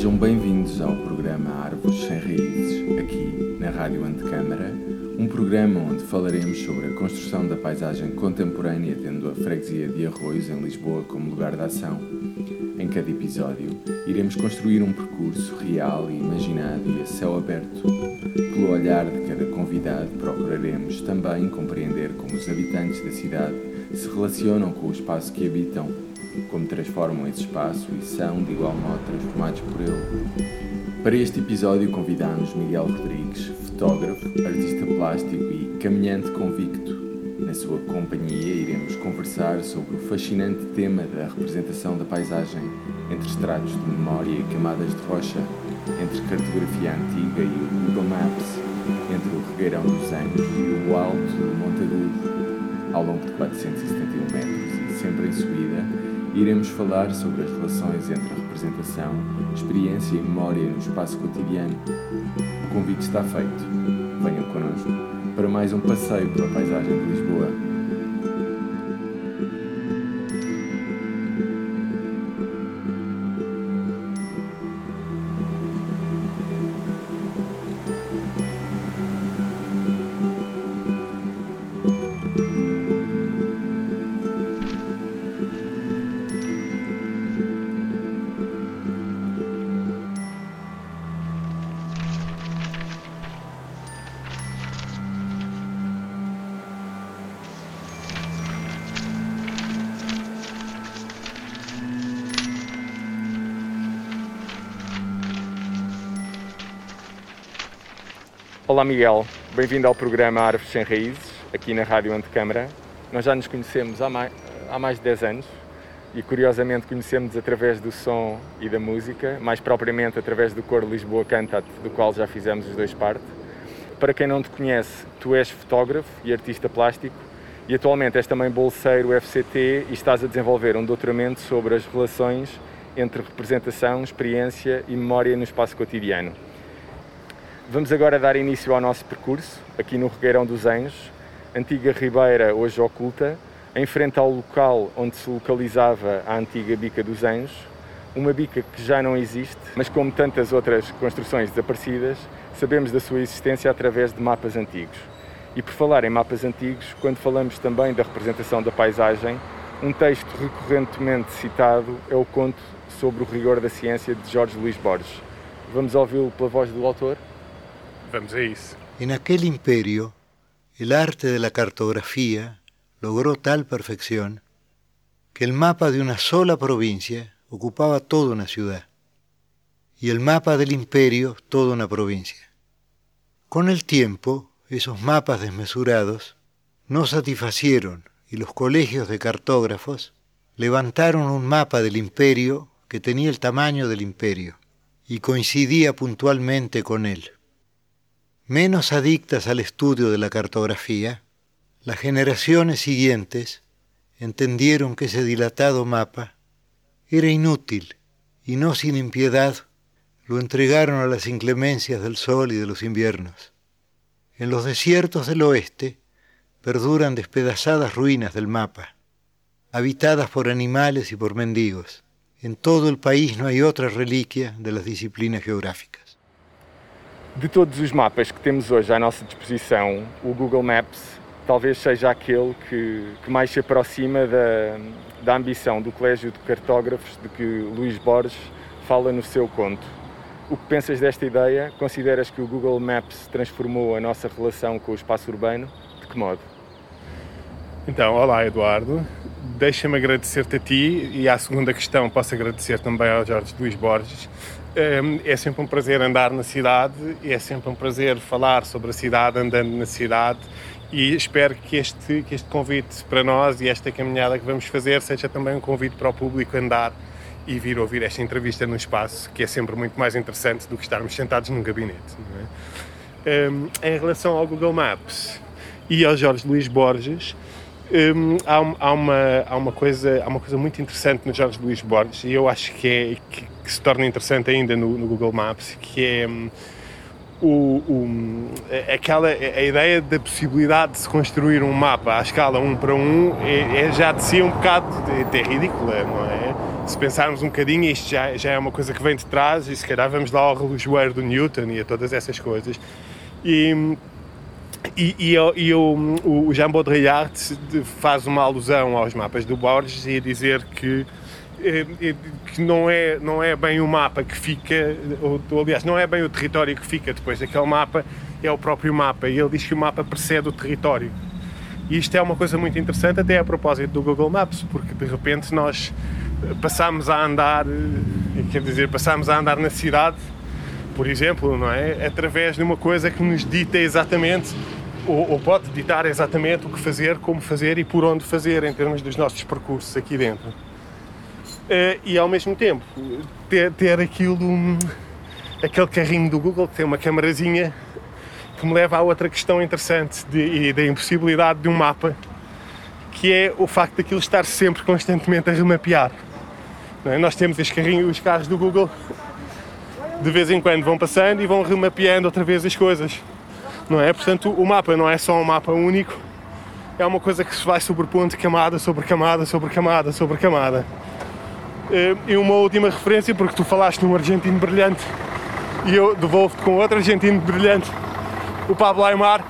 Sejam bem-vindos ao programa Árvores Sem Raízes, aqui na Rádio Antecâmara, um programa onde falaremos sobre a construção da paisagem contemporânea, tendo a freguesia de Arroios, em Lisboa, como lugar de ação. Em cada episódio, iremos construir um percurso real e imaginado e a céu aberto. Pelo olhar de cada convidado, procuraremos também compreender como os habitantes da cidade se relacionam com o espaço que habitam como transformam esse espaço e são, de igual modo, transformados por ele. Para este episódio convidamos Miguel Rodrigues, fotógrafo, artista plástico e caminhante convicto. Na sua companhia iremos conversar sobre o fascinante tema da representação da paisagem entre estratos de memória e camadas de rocha, entre cartografia antiga e o Google Maps, entre o regueirão dos Anjos e o alto do Monte Agudo. Ao longo de 471 metros e sempre em subida, iremos falar sobre as relações entre a representação, experiência e memória no espaço cotidiano. O convite está feito. Venham connosco para mais um passeio pela paisagem de Lisboa. Olá Miguel, bem-vindo ao programa Árvores Sem Raízes, aqui na Rádio Antecâmara. Nós já nos conhecemos há mais, há mais de 10 anos e curiosamente conhecemos através do som e da música, mais propriamente através do coro Lisboa Cantat, do qual já fizemos os dois parte. Para quem não te conhece, tu és fotógrafo e artista plástico e atualmente és também bolseiro FCT e estás a desenvolver um doutoramento sobre as relações entre representação, experiência e memória no espaço cotidiano. Vamos agora dar início ao nosso percurso, aqui no Regueirão dos Anjos, antiga ribeira hoje oculta, em frente ao local onde se localizava a antiga Bica dos Anjos, uma bica que já não existe, mas como tantas outras construções desaparecidas, sabemos da sua existência através de mapas antigos. E por falar em mapas antigos, quando falamos também da representação da paisagem, um texto recorrentemente citado é o conto sobre o rigor da ciência de Jorge Luís Borges. Vamos ouvi-lo pela voz do autor? En aquel imperio, el arte de la cartografía logró tal perfección que el mapa de una sola provincia ocupaba toda una ciudad y el mapa del imperio toda una provincia. Con el tiempo, esos mapas desmesurados no satisfacieron y los colegios de cartógrafos levantaron un mapa del imperio que tenía el tamaño del imperio y coincidía puntualmente con él. Menos adictas al estudio de la cartografía, las generaciones siguientes entendieron que ese dilatado mapa era inútil y no sin impiedad lo entregaron a las inclemencias del sol y de los inviernos. En los desiertos del oeste perduran despedazadas ruinas del mapa, habitadas por animales y por mendigos. En todo el país no hay otra reliquia de las disciplinas geográficas. De todos os mapas que temos hoje à nossa disposição, o Google Maps talvez seja aquele que, que mais se aproxima da, da ambição do Colégio de Cartógrafos de que Luís Borges fala no seu conto. O que pensas desta ideia? Consideras que o Google Maps transformou a nossa relação com o espaço urbano? De que modo? Então, olá Eduardo, deixa-me agradecer-te a ti e à segunda questão posso agradecer também ao Jorge Luís Borges é sempre um prazer andar na cidade, é sempre um prazer falar sobre a cidade andando na cidade e espero que este, que este convite para nós e esta caminhada que vamos fazer seja também um convite para o público andar e vir ouvir esta entrevista no espaço, que é sempre muito mais interessante do que estarmos sentados num gabinete. É? Em relação ao Google Maps e ao Jorge Luís Borges, um, há, há, uma, há, uma coisa, há uma coisa muito interessante no Jorge Luís Borges e eu acho que, é, que, que se torna interessante ainda no, no, Google Maps, que é um, o, o, aquela, a ideia da possibilidade de se construir um mapa à escala 1 para 1 é, é já de si um bocado até ridícula, não é? Se pensarmos um bocadinho, isto já, já é uma coisa que vem de trás e se calhar vamos lá ao relojoeiro do Newton e a todas essas coisas. E, e, e, e o, o Jean Baudrillard faz uma alusão aos mapas do Borges e dizer que eh, eh, que não é, não é bem o mapa que fica, ou, aliás, não é bem o território que fica depois daquele mapa, é o próprio mapa. E ele diz que o mapa precede o território. E isto é uma coisa muito interessante, até a propósito do Google Maps, porque de repente nós passamos a andar, eh, quer dizer, passamos a andar na cidade, por exemplo, não é? Através de uma coisa que nos dita exatamente ou, ou, pode ditar exatamente o que fazer, como fazer e por onde fazer em termos dos nossos percursos aqui dentro. Uh, e ao mesmo tempo ter, ter aquilo, aquele carrinho do Google que tem uma camarazinha que me leva a outra questão interessante de, da impossibilidade de um mapa, que é o facto daquilo estar sempre constantemente a remapear. É? Nós temos os, carrinhos, os carros do Google, de vez em quando vão passando e vão remapeando outra vez as coisas. Não é? Portanto, o mapa não é só um mapa único, é uma coisa que se vai sobrepondo camada sobre camada sobre camada sobre camada. Eh, e uma última referência, porque tu falaste num argentino brilhante e eu devolvo-te com outro argentino brilhante, o Pablo Aymar,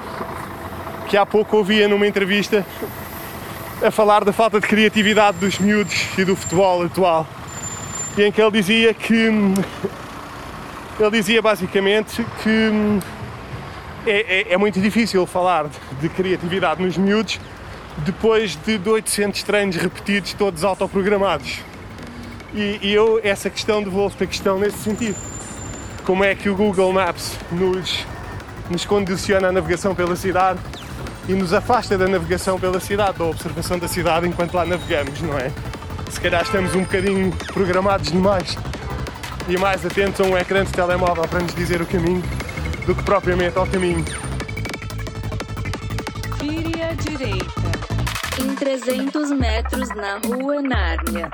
que há pouco ouvia numa entrevista a falar da falta de criatividade dos miúdos e do futebol atual. E em que ele dizia que. Ele dizia basicamente que é, é, é muito difícil falar de, de criatividade nos miúdos depois de 800 treinos repetidos, todos autoprogramados. E, e eu, essa questão, devolvo-te a questão nesse sentido. Como é que o Google Maps nos, nos condiciona a navegação pela cidade e nos afasta da navegação pela cidade, da observação da cidade enquanto lá navegamos, não é? Se calhar estamos um bocadinho programados demais e mais atentos a um ecrã de telemóvel para nos dizer o caminho do que propriamente ao caminho. Vire à direita. Em 300 metros na rua Nárnia.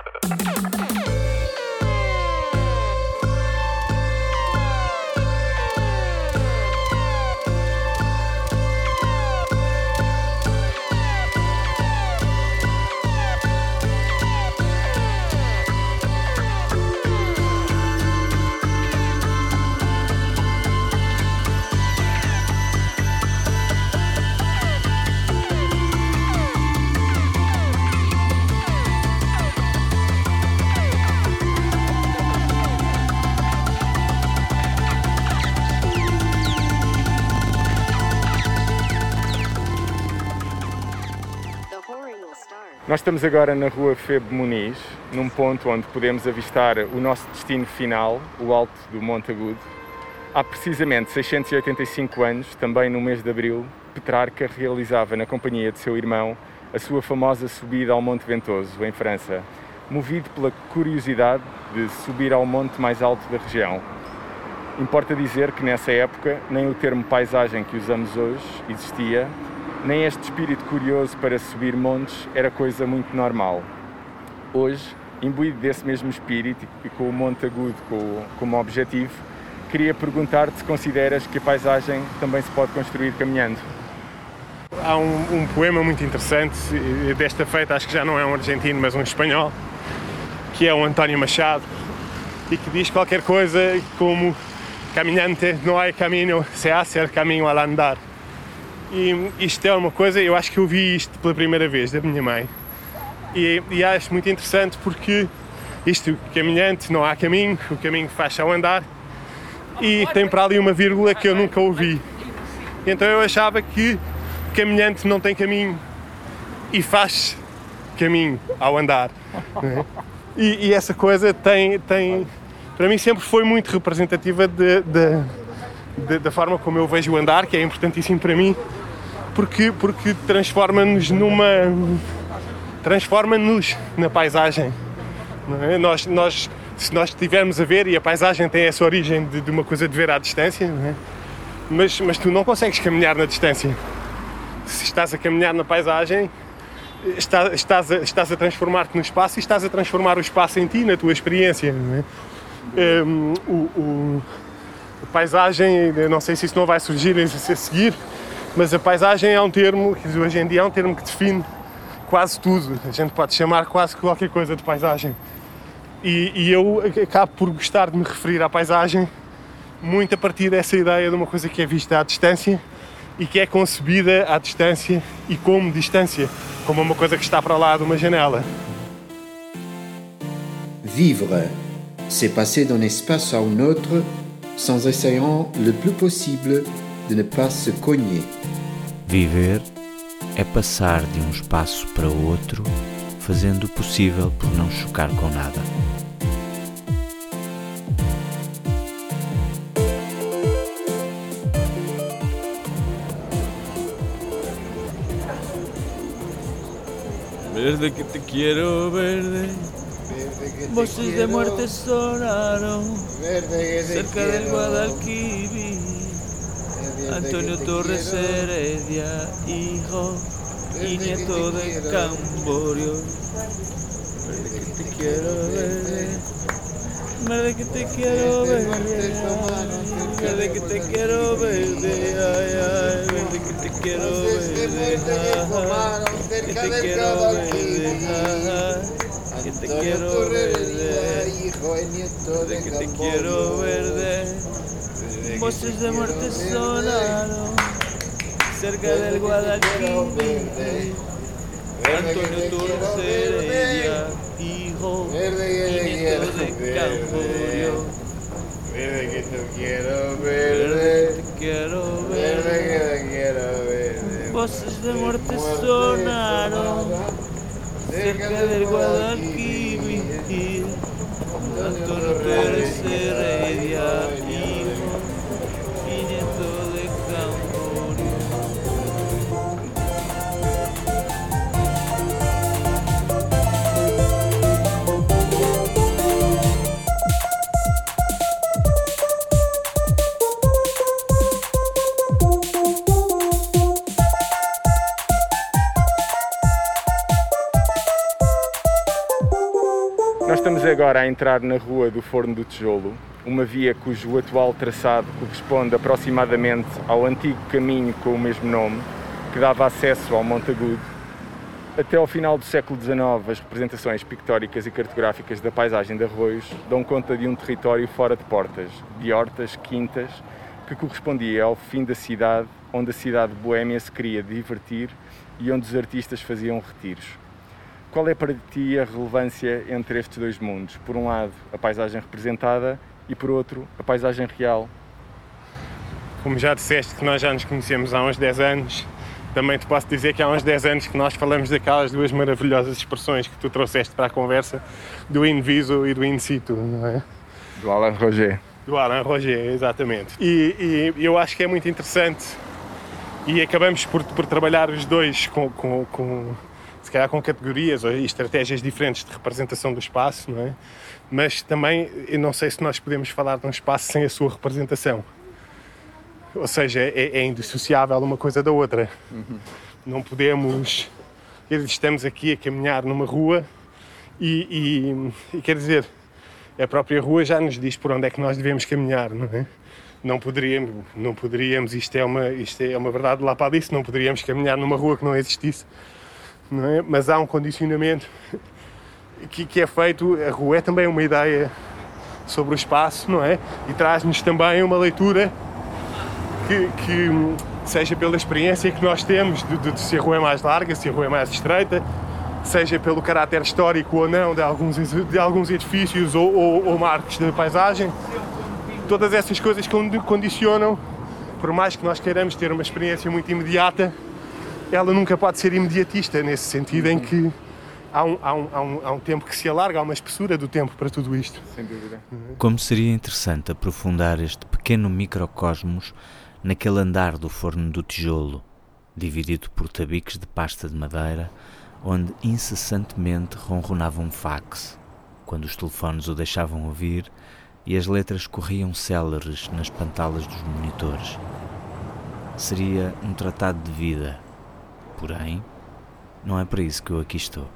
Nós estamos agora na rua Febo Muniz, num ponto onde podemos avistar o nosso destino final, o alto do Monte Agudo. Há precisamente 685 anos, também no mês de abril, Petrarca realizava na companhia de seu irmão a sua famosa subida ao Monte Ventoso, em França, movido pela curiosidade de subir ao monte mais alto da região. Importa dizer que nessa época nem o termo paisagem que usamos hoje existia nem este espírito curioso para subir montes era coisa muito normal. Hoje, imbuído desse mesmo espírito e com o Monte Agudo como objetivo, queria perguntar-te se consideras que a paisagem também se pode construir caminhando. Há um, um, poema muito interessante, desta feita acho que já não é um argentino, mas um espanhol, que é o António Machado, e que diz qualquer coisa como caminhante não há caminho, se hace caminho al andar. E isto é uma coisa, eu acho que eu vi isto pela primeira vez da minha mãe. E, e acho muito interessante porque isto, caminhante, não há caminho, o caminho faz ao andar. E tem para ali uma vírgula que eu nunca ouvi. Então eu achava que caminhante não tem caminho e faz caminho ao andar. É? E, e, essa coisa tem, tem, para mim sempre foi muito representativa de, de, da forma como eu vejo o andar, que é importantíssimo para mim, porque, porque transforma-nos numa. transforma-nos na paisagem. É? Nós, nós, se nós estivermos a ver, e a paisagem tem essa origem de, de uma coisa de ver à distância, é? mas, mas tu não consegues caminhar na distância. Se estás a caminhar na paisagem, estás, estás a, estás a transformar-te no espaço e estás a transformar o espaço em ti, na tua experiência. É? Um, o, o A paisagem, não sei se isso não vai surgir a seguir, mas a paisagem é um termo, que hoje em dia é um termo que define quase tudo. A gente pode chamar quase qualquer coisa de paisagem. E, e, eu acabo por gostar de me referir à paisagem muito a partir dessa ideia de uma coisa que é vista à distância e que é concebida à distância e como distância, como uma coisa que está para lá de uma janela. Vivre, c'est passer d'un espace à un autre sans essayant le plus possible de ne pas se cogner. Viver é passar de um espaço para outro, fazendo o possível por não chocar com nada. Verde que te quiero verde. Voces de muerte sonaron cerca del Guadalquivir. Antonio Torres Heredia, hijo y nieto de Camborio. Verde que te quiero verde. Verde que te quiero verde. Verde que te quiero verde. Ay, ay, verde que te quiero verde. Que te quiero verde. Que te quiero verde. Verde que te quiero verde. Voces de muerte sonaron cerca del Guadalquivir. Antonio Torres Heredia, hijo y nieto de Camborio. Verde que te quiero verde. Te quiero Verde ver. que te quiero verde. Voces de muerte sonaron cerca del Guadalquivir. Antonio Torres Heredia, agora a entrar na Rua do Forno do Tijolo, uma via cujo atual traçado corresponde aproximadamente ao antigo caminho com o mesmo nome, que dava acesso ao Monte Agudo. Até ao final do século XIX, as representações pictóricas e cartográficas da paisagem de Arroios dão conta de um território fora de portas, de hortas, quintas, que correspondia ao fim da cidade, onde a cidade boêmia se queria divertir e onde os artistas faziam retiros. Qual é para ti a relevância entre estes dois mundos? Por um lado, a paisagem representada e por outro, a paisagem real. Como já disseste que nós já nos conhecemos há uns 10 anos, também te posso dizer que há uns 10 anos que nós falamos daquelas duas maravilhosas expressões que tu trouxeste para a conversa, do in viso e do in situ, não é? Do Alain Roger. Do Alan Roger, exatamente. E, e eu acho que é muito interessante e acabamos por, por trabalhar os dois com, com, com, se calhar com categorias ou estratégias diferentes de representação do espaço, não é? Mas também, eu não sei se nós podemos falar de um espaço sem a sua representação. Ou seja, é, é indissociável uma coisa da outra. Não podemos. Estamos aqui a caminhar numa rua e, e, e quer dizer, a própria rua já nos diz por onde é que nós devemos caminhar, não é? Não poderíamos, não poderíamos isto, é uma, isto é uma verdade lá para disso, não poderíamos caminhar numa rua que não existisse, é? Mas há um condicionamento que, que é feito, a rua é também uma ideia sobre o espaço, não é? E traz-nos também uma leitura que, que seja pela experiência que nós temos de, de, de se a rua é mais larga, se a rua é mais estreita, seja pelo caráter histórico ou não de alguns, de alguns edifícios ou, ou, ou marcos da paisagem, todas essas coisas condi- condicionam, por mais que nós queiramos ter uma experiência muito imediata, ela nunca pode ser imediatista, nesse sentido em que há um, há, um, há, um, há um tempo que se alarga, há uma espessura do tempo para tudo isto. Sem dúvida. Como seria interessante aprofundar este pequeno microcosmos naquele andar do forno do tijolo, dividido por tabiques de pasta de madeira, onde incessantemente ronronava um fax, quando os telefones o deixavam ouvir e as letras corriam céleres nas pantalas dos monitores. Seria um tratado de vida. Porém, não é para isso que eu aqui estou.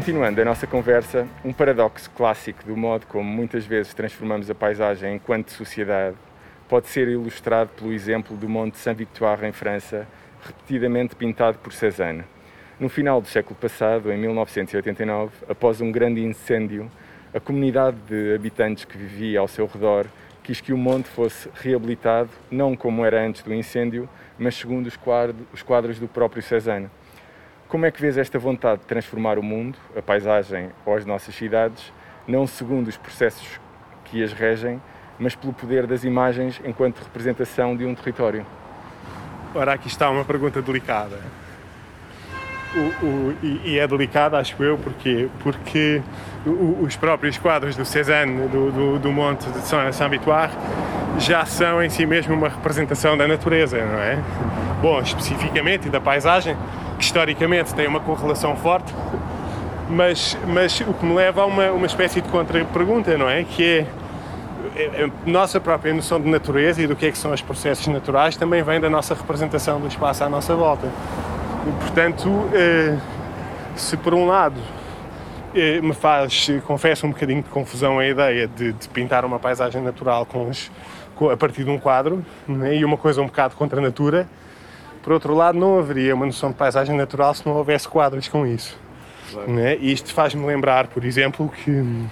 Continuando a nossa conversa, um paradoxo clássico do modo como muitas vezes transformamos a paisagem enquanto sociedade pode ser ilustrado pelo exemplo do Monte Saint-Victoire em França, repetidamente pintado por Cézanne. No final do século passado, em 1989, após um grande incêndio, a comunidade de habitantes que vivia ao seu redor quis que o monte fosse reabilitado, não como era antes do incêndio, mas segundo os quadros, os quadros do próprio Cézanne. Como é que vês esta vontade de transformar o mundo, a paisagem ou as nossas cidades, não segundo os processos que as regem, mas pelo poder das imagens enquanto representação de um território? Ora, aqui está uma pergunta delicada. O, o, e, e, é delicada, acho eu, porque, porque o, os próprios quadros do Cézanne, do, do, do Monte de Saint-Victoire, já são em si mesmo uma representação da natureza, não é? Bom, especificamente da paisagem, que historicamente tem uma correlação forte, mas, mas o que me leva a uma, uma espécie de contra-pergunta, não é? Que é a nossa própria noção de natureza e do que é que são os processos naturais também vem da nossa representação do espaço à nossa volta. E, portanto, eh, se por um lado eh, me faz, confesso, um bocadinho de confusão a ideia de, de pintar uma paisagem natural com os, a partir de um quadro né, e uma coisa um bocado contra a natura, por outro lado, não haveria uma noção de paisagem natural se não houvesse quadros com isso. Claro. Né? E isto faz-me lembrar, por exemplo, que um,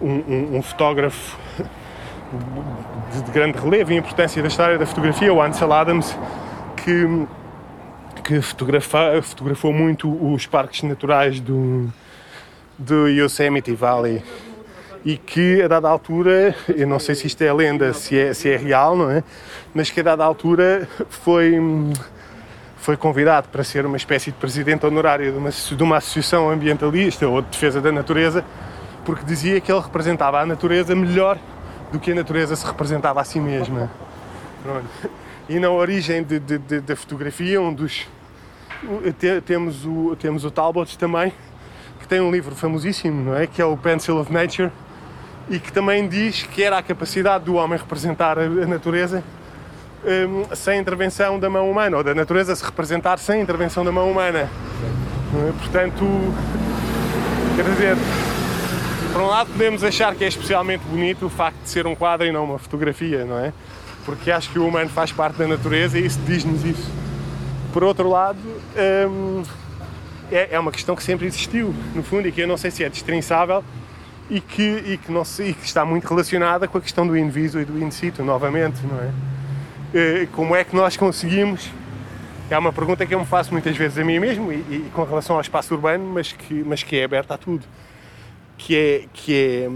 um, um fotógrafo de grande relevo e importância da história da fotografia, o Ansel Adams, que, que fotografa, fotografou muito os parques naturais do, do Yosemite Valley e que a dada altura, eu não sei se isto é lenda, se é, se é real, não é? Mas que a dada altura foi, foi convidado para ser uma espécie de presidente honorário de uma, de uma associação ambientalista ou de defesa da natureza, porque dizia que ele representava a natureza melhor do que a natureza se representava a si mesma. Pronto. E na origem da fotografia, um dos, te, temos, o, temos o Talbot também, que tem um livro famosíssimo, não é? que é o Pencil of Nature, e que também diz que era a capacidade do homem representar a, natureza um, sem intervenção da mão humana, ou da natureza se representar sem intervenção da mão humana. É? Portanto, quer dizer, por um lado, podemos achar que é especialmente bonito o facto de ser um quadro e não uma fotografia, não é? Porque acho que o humano faz parte da natureza e isso diz-nos isso. Por outro lado, hum, é, é, uma questão que sempre existiu, no fundo, e que eu não sei se é destrinçável e que, e que, não sei, e que está muito relacionada com a questão do in viso e do in situ, novamente, não é? Eh, como é que nós conseguimos é uma pergunta que eu me faço muitas vezes a mim mesmo e, e, com relação ao espaço urbano, mas que, mas que é aberta a tudo que é, que é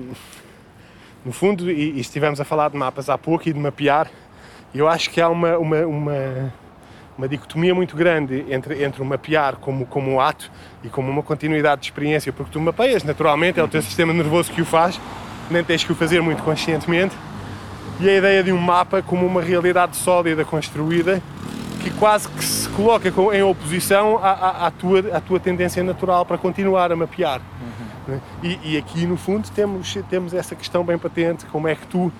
no fundo, e, e estivemos a falar de mapas há pouco e de mapear, eu acho que há uma, uma, uma, uma dicotomia muito grande entre, entre o mapear como, como um ato e como uma continuidade de experiência, porque tu mapeias naturalmente, é o teu sistema nervoso que o faz, nem tens que o fazer muito conscientemente, e a ideia de um mapa como uma realidade sólida construída que quase que se coloca em oposição à, à, à tua, à tua tendência natural para continuar a mapear. Né? E, e, aqui no fundo temos, temos essa questão bem patente, como é que tu,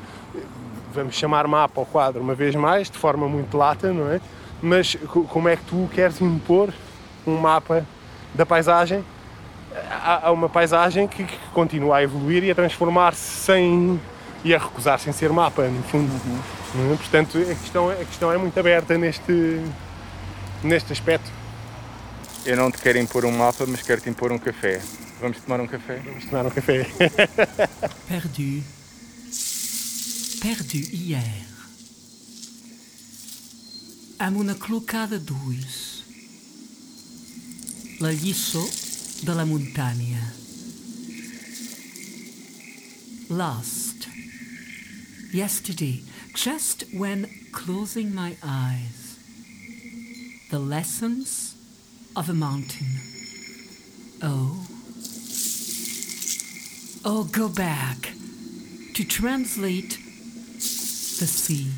vamos chamar mapa ao quadro uma vez mais, de forma muito lata, não é? Mas como é que tu queres impor um mapa da paisagem a, a uma paisagem que, que, continua a evoluir e a transformar-se sem e a recusar sem ser mapa, no fundo. Uhum. É? Portanto, a questão, a questão é muito aberta neste, neste aspecto. Eu não te quero impor um mapa, mas quero te impor um café. Vamos tomar um café? Vamos tomar um café. perdu. Perdu hier. Amb una clocada d'ulls. La lliçó de la muntanya. Lost. Yesterday, just when closing my eyes. The lessons of a mountain. Oh. Oh, go back to translate the sea.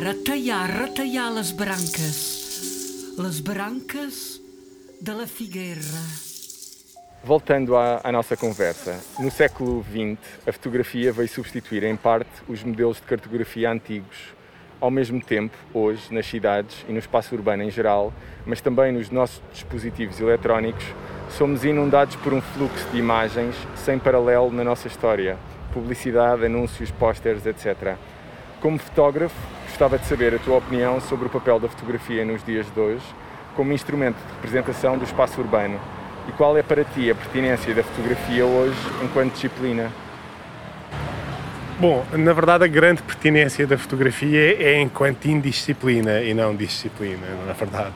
Cavear, retallar, retallar les branques, les branques de la. Voltando à, à, nossa conversa, no século XX a fotografia veio substituir em parte os modelos de cartografia antigos. Ao mesmo tempo, hoje, nas cidades e no espaço urbano em geral, mas também nos nossos dispositivos eletrónicos, somos inundados por um fluxo de imagens sem paralelo na nossa história. Publicidade, anúncios, pósteres, etc. Como fotógrafo, gostava de saber a tua opinião sobre o papel da fotografia nos dias de hoje como instrumento de representação do espaço urbano e qual é para ti a pertinência da fotografia hoje enquanto disciplina? Bom, na verdade a grande pertinência da fotografia é enquanto indisciplina e não disciplina, na verdade.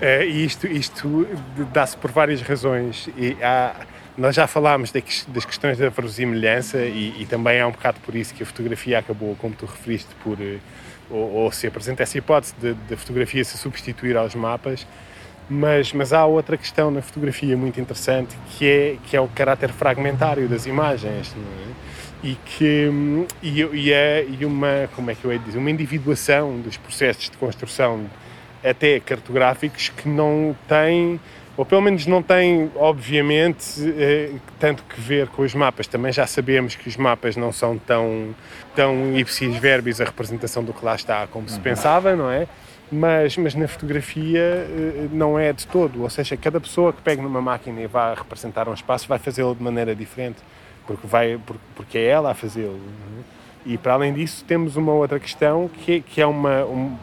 Uh, isto, isto dá-se por várias razões. E há, nós já falámos das questões da verosimilhança e, e, também é um bocado por isso que a fotografia acabou, como tu referiste, por eh, ou, ou se apresenta essa hipótese da fotografia se substituir aos mapas. Mas, mas há outra questão na fotografia muito interessante que é, que é o caráter fragmentário das imagens é? e que e, e, é, e uma como é que eu ia dizer uma individuação dos processos de construção até cartográficos que não têm ou pelo menos não tem, obviamente, eh, tanto que ver com os mapas. Também já sabemos que os mapas não são tão, tão ipsis verbis a representação do que lá está como se uhum. pensava, não é? Mas, mas na fotografia eh, não é de todo, ou seja, cada pessoa que pega numa máquina e vá representar um espaço vai fazê-lo de maneira diferente, porque, vai, porque é ela a fazê-lo. É? E para além disso, temos uma outra questão que, que é uma, um,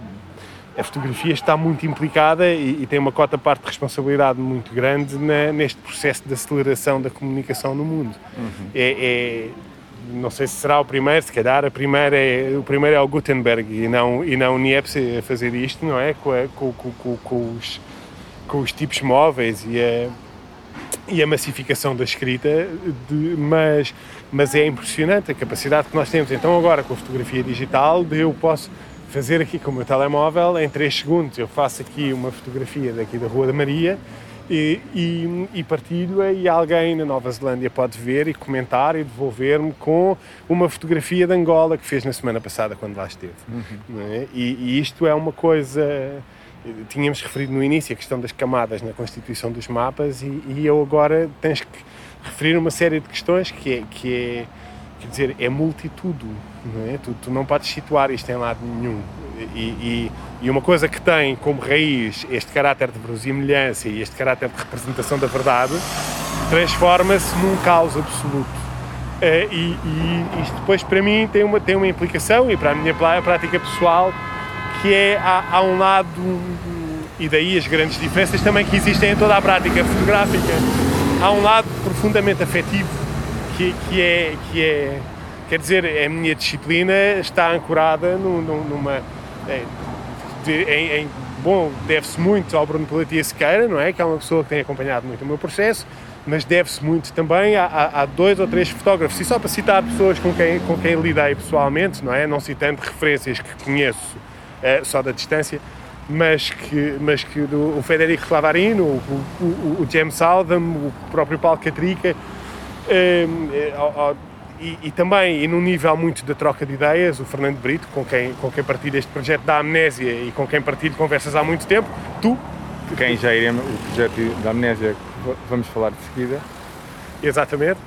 a fotografia está muito implicada e, e, tem uma cota parte de responsabilidade muito grande na, neste processo de aceleração da comunicação no mundo. Uhum. É, é, não sei se será o primeiro, se calhar a primeira é, o primeiro é o Gutenberg e não, e não o Niepce a fazer isto, não é? Com, a, com, com, com, os, com os tipos móveis e a, e a massificação da escrita, de, mas, mas é impressionante a capacidade que nós temos. Então agora com a fotografia digital eu posso fazer aqui com o meu telemóvel, em 3 segundos eu faço aqui uma fotografia daqui da Rua da Maria e, e, e partilho-a e alguém na Nova Zelândia pode ver e comentar e devolver-me com uma fotografia de Angola que fez na semana passada quando lá esteve. Uhum. É? E, e isto é uma coisa tínhamos referido no início a questão das camadas na constituição dos mapas e, e, eu agora tens que referir uma série de questões que é, que é quer dizer, é multitudo, não é? Tu, tu não podes situar isto em lado nenhum. E, e, e, uma coisa que tem como raiz este caráter de verosimilhança e este caráter de representação da verdade transforma-se num caos absoluto. Uh, e, e, isto depois para mim tem uma, tem uma implicação e para a minha prática pessoal que é há um lado e daí as grandes diferenças também que existem em toda a prática fotográfica há um lado profundamente afetivo que, que, é, que é, quer dizer, a minha disciplina está ancorada numa, é, em, em, bom, deve-se muito ao Bruno Pelatia Sequeira, não é? Que é uma pessoa que tem acompanhado muito o meu processo, mas deve-se muito também a, a, dois ou três fotógrafos, e só para citar pessoas com quem, com quem lidei pessoalmente, não é? Não citando referências que conheço é, só da distância, mas que, mas que o Federico Clavarino, o, o, o James Aldham, o próprio Paulo Catrica, Ehm, eh, e, e, também, e num nível muito de troca de ideias, o Fernando Brito, com quem, com quem partilho este projeto da Amnésia e com quem partilho conversas há muito tempo, tu. Quem já iremos, o projeto da Amnésia, vamos falar de seguida. Exatamente.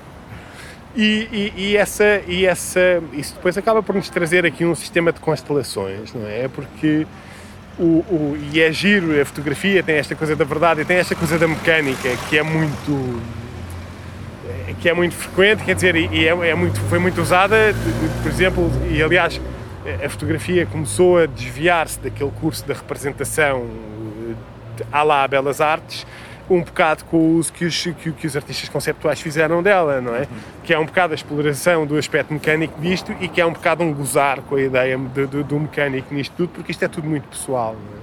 E, e, e, essa, e essa, isso depois acaba por nos trazer aqui um sistema de constelações, não é? Porque o, o, e é giro, a fotografia tem esta coisa da verdade e tem esta coisa da mecânica que é muito que é muito frequente, quer dizer, e é, é muito, foi muito usada, por exemplo, e aliás a fotografia começou a desviar-se daquele curso da representação à lá Belas Artes, um bocado com o uso que os, que, que, os artistas conceptuais fizeram dela, não é? Que é um bocado a exploração do aspecto mecânico disto e que é um bocado um gozar com a ideia de, de, do mecânico nisto tudo, porque isto é tudo muito pessoal, não é?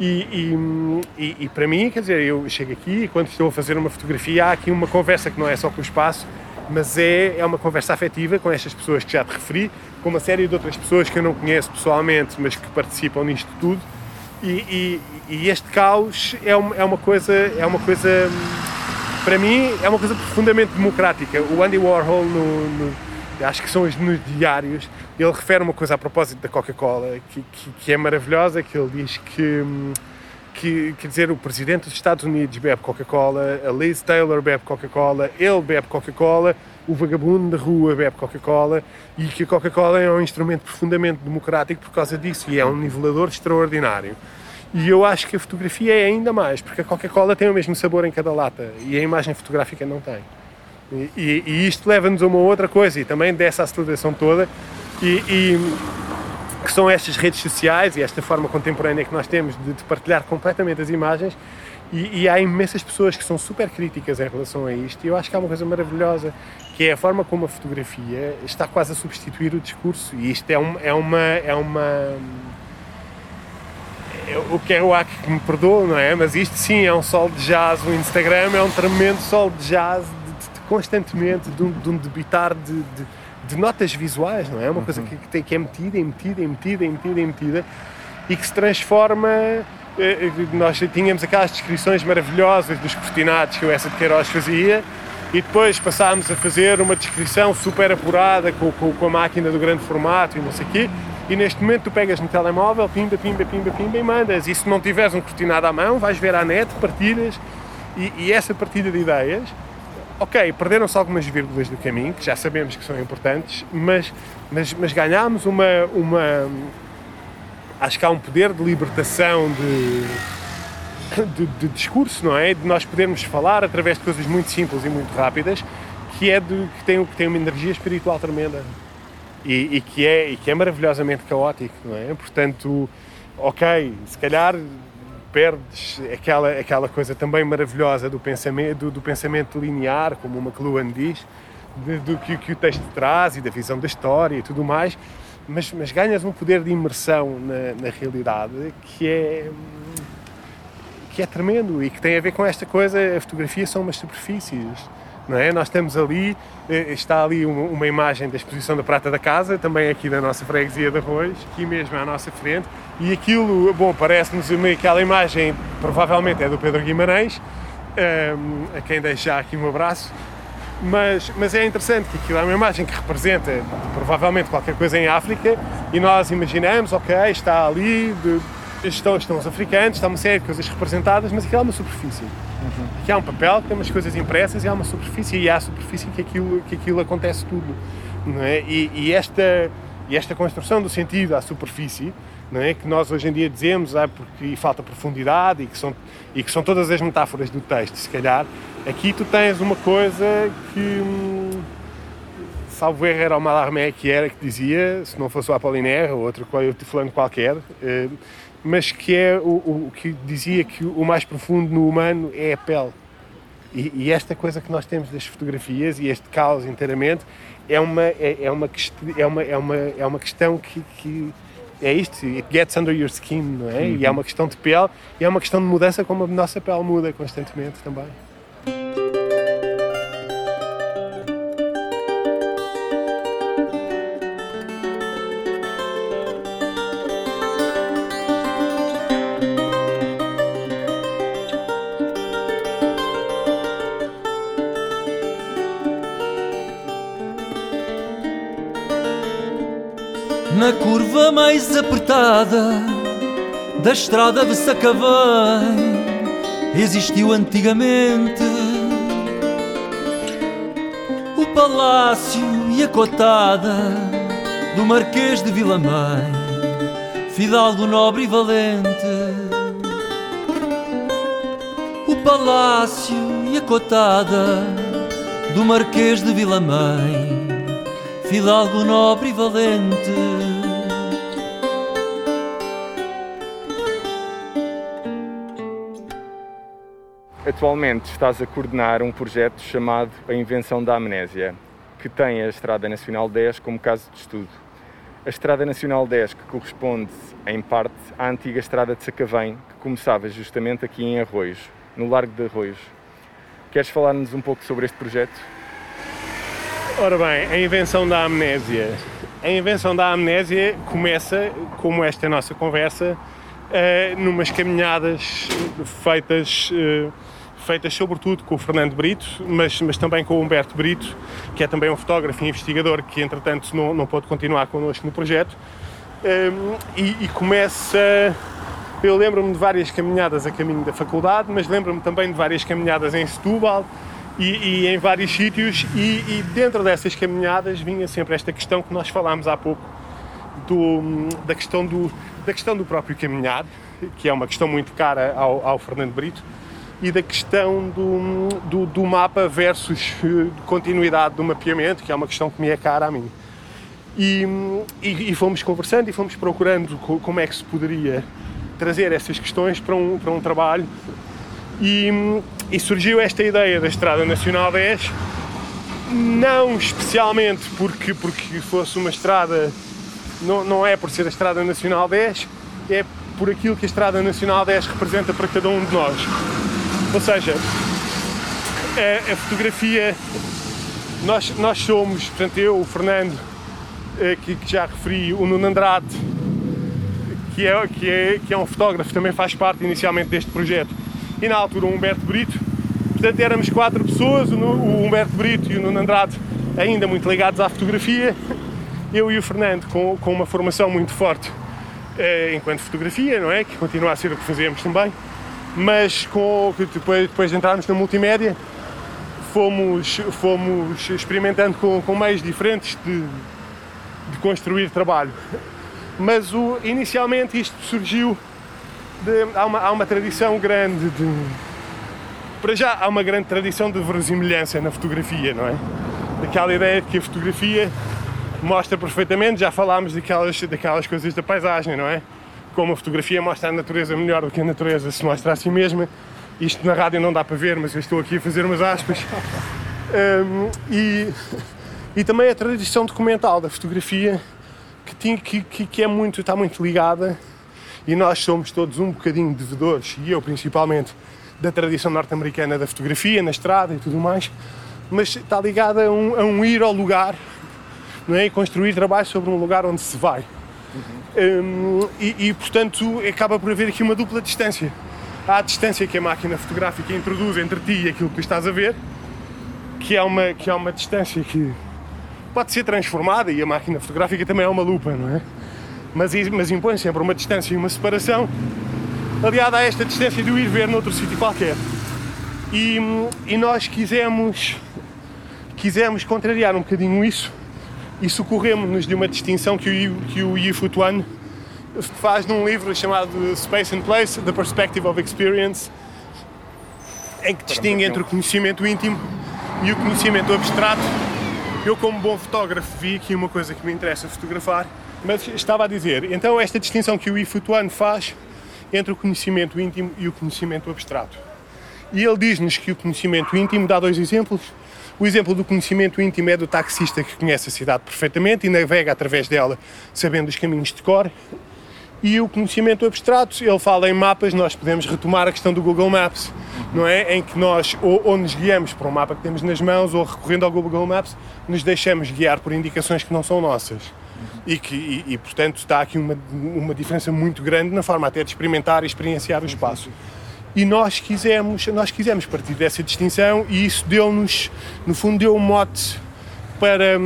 E, e, e, e, para mim, quer dizer, eu chego aqui e quando estou a fazer uma fotografia, há aqui uma conversa que não é só com o espaço, mas é, é uma conversa afetiva com estas pessoas que já te referi, com uma série de outras pessoas que eu não conheço pessoalmente, mas que participam nisto tudo. E, e este caos é uma, é uma coisa, é uma coisa, para mim, é uma coisa profundamente democrática. O Andy Warhol, no, no acho que são os diários, ele refere uma coisa a propósito da Coca-Cola que, que, que, é maravilhosa, que ele diz que, que, quer dizer, o presidente dos Estados Unidos bebe Coca-Cola, a Liz Taylor bebe Coca-Cola, ele bebe Coca-Cola, o vagabundo da rua bebe Coca-Cola e que a Coca-Cola é um instrumento profundamente democrático por causa disso e é um nivelador extraordinário. E eu acho que a fotografia é ainda mais, porque a Coca-Cola tem o mesmo sabor em cada lata e a imagem fotográfica não tem. E, e, e isto leva-nos a uma outra coisa e também dessa aceleração toda e, e, que são estas redes sociais e esta forma contemporânea que nós temos de, de partilhar completamente as imagens. E, e, há imensas pessoas que são super críticas em relação a isto. E eu acho que há uma coisa maravilhosa que é a forma como a fotografia está quase a substituir o discurso. E isto é, um, é uma é uma o que é o que me perdoa, não é? Mas isto sim é um sol de jazz, o Instagram é um tremendo sol de jazz de, de constantemente, de um, de um debitar de, de, notas visuais, não é? Uma uhum. coisa que, que, tem, que é metida, é metida, é metida, é metida, é metida e que se transforma. Eh, eh, nós tínhamos aquelas descrições maravilhosas dos cortinados que o Essa de Queiroz fazia e depois passámos a fazer uma descrição super apurada com, com, com a máquina do grande formato e não sei o quê e neste momento tu pegas no telemóvel, pimba, pimba, pimba, pimba e mandas. E se não tiveres um cortinado à mão, vais ver à net, partilhas. E, e essa partilha de ideias, ok, perderam-se algumas vírgulas do caminho, que já sabemos que são importantes, mas, mas, mas ganhámos uma, uma. Acho que há um poder de libertação de, de, de, discurso, não é? De nós podermos falar através de coisas muito simples e muito rápidas, que é de, que, tem, que tem uma energia espiritual tremenda e, e, que é, e que é maravilhosamente caótico, não é? Portanto, ok, se calhar perdes aquela, aquela coisa também maravilhosa do pensamento, do, do pensamento linear, como o McLuhan diz, de, do que, que, o texto traz e da visão da história e tudo mais, mas, mas ganhas um poder de imersão na, na realidade que é que é tremendo e que tem a ver com esta coisa, a fotografia são umas superfícies não é? Nós estamos ali, eh, está ali uma imagem da exposição da Prata da Casa, também aqui da nossa freguesia de Arroz, aqui mesmo à nossa frente, e aquilo, bom, parece-nos aquela imagem, provavelmente é do Pedro Guimarães, ehm, a quem deixo já aqui um abraço, mas, mas é interessante que aquilo é uma imagem que representa provavelmente qualquer coisa em África e nós imaginamos, ok, está ali, de, estão, estão os africanos, está uma série de coisas representadas, mas aquilo é uma superfície. Uhum. Aqui há um papel, tem umas coisas impressas e há uma superfície, e há a superfície que aquilo, que aquilo acontece tudo. Não é? e, e esta, e esta construção do sentido à superfície, não é? que nós hoje em dia dizemos ah, porque falta profundidade e que, são, e que são todas as metáforas do texto, se calhar, aqui tu tens uma coisa que. Hum, salvo erro era o Mallarmé que era que dizia, se não fosse o Apollinaire ou outro fulano qualquer, eh, mas que é o, o, que dizia que o mais profundo no humano é a pele. E, e, esta coisa que nós temos das fotografias e este caos inteiramente é uma, é, é uma, é uma, é uma, é uma questão que, que é isto, it gets under your skin, não é? Uhum. E é uma questão de pele e é uma questão de mudança como a nossa pele muda constantemente também. Na curva mais apertada da estrada de Sacavém existiu antigamente o palácio e a cotada do Marquês de Vilamém, fidalgo nobre e valente. O palácio e a cotada do Marquês de Vilamém, fidalgo nobre e valente. Atualmente estás a coordenar um projeto chamado A Invenção da Amnésia, que tem a Estrada Nacional 10 como caso de estudo. a Estrada Nacional 10, que corresponde, em parte, à antiga Estrada de Sacavém, que começava justamente aqui em Arroios, no Largo de Arroios. Queres falar-nos um pouco sobre este projeto? Ora bem, a invenção da amnésia. A invenção da amnésia começa, como esta nossa conversa, uh, numas caminhadas feitas, uh, feitas sobretudo com o Fernando Brito, mas, mas também com o Humberto Brito, que é também um fotógrafo e investigador que, entretanto, não, não pôde continuar connosco no projeto. Um, e, e começa. Eu lembro-me de várias caminhadas a caminho da faculdade, mas lembro-me também de várias caminhadas em Setúbal e, e em vários sítios. E, e, dentro dessas caminhadas vinha sempre esta questão que nós falámos há pouco, do, da, questão do, da questão do próprio caminhar, que é uma questão muito cara ao, ao Fernando Brito, e da questão do, do, do, mapa versus continuidade do mapeamento, que é uma questão que me é cara a mim. E, e, e, fomos conversando e fomos procurando como é que se poderia trazer essas questões para um, para um trabalho. E, e surgiu esta ideia da Estrada Nacional 10, não especialmente porque, porque fosse uma estrada, não, não é por ser a Estrada Nacional 10, é por aquilo que a Estrada Nacional 10 representa para cada um de nós. Ou seja, a, a fotografia, nós, nós somos, portanto, eu, o Fernando, eh, que, que já referi, o Nuno Andrade, que é, que, é, que é um fotógrafo, também faz parte inicialmente deste projeto, e na altura o Humberto Brito. Portanto, éramos quatro pessoas, o, o Humberto Brito e o Nuno Andrade ainda muito ligados à fotografia, eu e o Fernando com, com uma formação muito forte enquanto fotografia, não é? Que continua a ser o que fazemos também, mas com, depois, depois de entrarmos na multimédia, fomos, fomos experimentando com, com meios diferentes de, de construir trabalho. Mas o, inicialmente isto surgiu de, há, uma, há uma tradição grande de. Para já há uma grande tradição de verosimilhança na fotografia, não é? Daquela ideia de que a fotografia mostra perfeitamente, já falámos daquelas, daquelas coisas da paisagem, não é? Como a fotografia mostra a natureza melhor do que a natureza se mostra a si mesma. Isto na rádio não dá para ver, mas eu estou aqui a fazer umas aspas. Um, e e também a tradição documental da fotografia que, tinha, que, que, que é muito, está muito ligada e nós somos todos um bocadinho devedores, e eu principalmente, da tradição norte-americana da fotografia, na estrada e tudo mais, mas está ligada a um, a um ir ao lugar não é? e construir trabalho sobre um lugar onde se vai. Uhum. Um, e, e, portanto acaba por haver aqui uma dupla distância. Há a distância que a máquina fotográfica introduz entre ti e aquilo que estás a ver, que é uma, que é uma distância que pode ser transformada e a máquina fotográfica também é uma lupa, não é? Mas, mas impõe sempre uma distância e uma separação aliada a esta distância de o ir ver noutro sítio qualquer. E, e nós quisemos, quisemos contrariar um bocadinho isso e socorremos-nos de uma distinção que o, que o Yi Futuan faz num livro chamado Space and Place, The Perspective of Experience, em que distingue entre o conhecimento íntimo e o conhecimento abstrato eu, como bom fotógrafo, vi aqui uma coisa que me interessa fotografar, mas estava a dizer, então esta distinção que o Ifutuano faz entre o conhecimento íntimo e o conhecimento abstrato. E ele diz-nos que o conhecimento íntimo dá dois exemplos. O exemplo do conhecimento íntimo é do taxista que conhece a cidade perfeitamente e navega através dela sabendo os caminhos de cor. E o conhecimento abstrato, ele fala em mapas, nós podemos retomar a questão do Google Maps, não é? Em que nós ou, ou nos guiamos por um mapa que temos nas mãos ou recorrendo ao Google Maps, nos deixamos guiar por indicações que não são nossas. E, que, e, e, portanto está aqui uma, uma diferença muito grande na forma até de experimentar e experienciar o espaço. E nós quisemos, nós quisemos partir dessa distinção e isso deu-nos, no fundo, deu um mote para,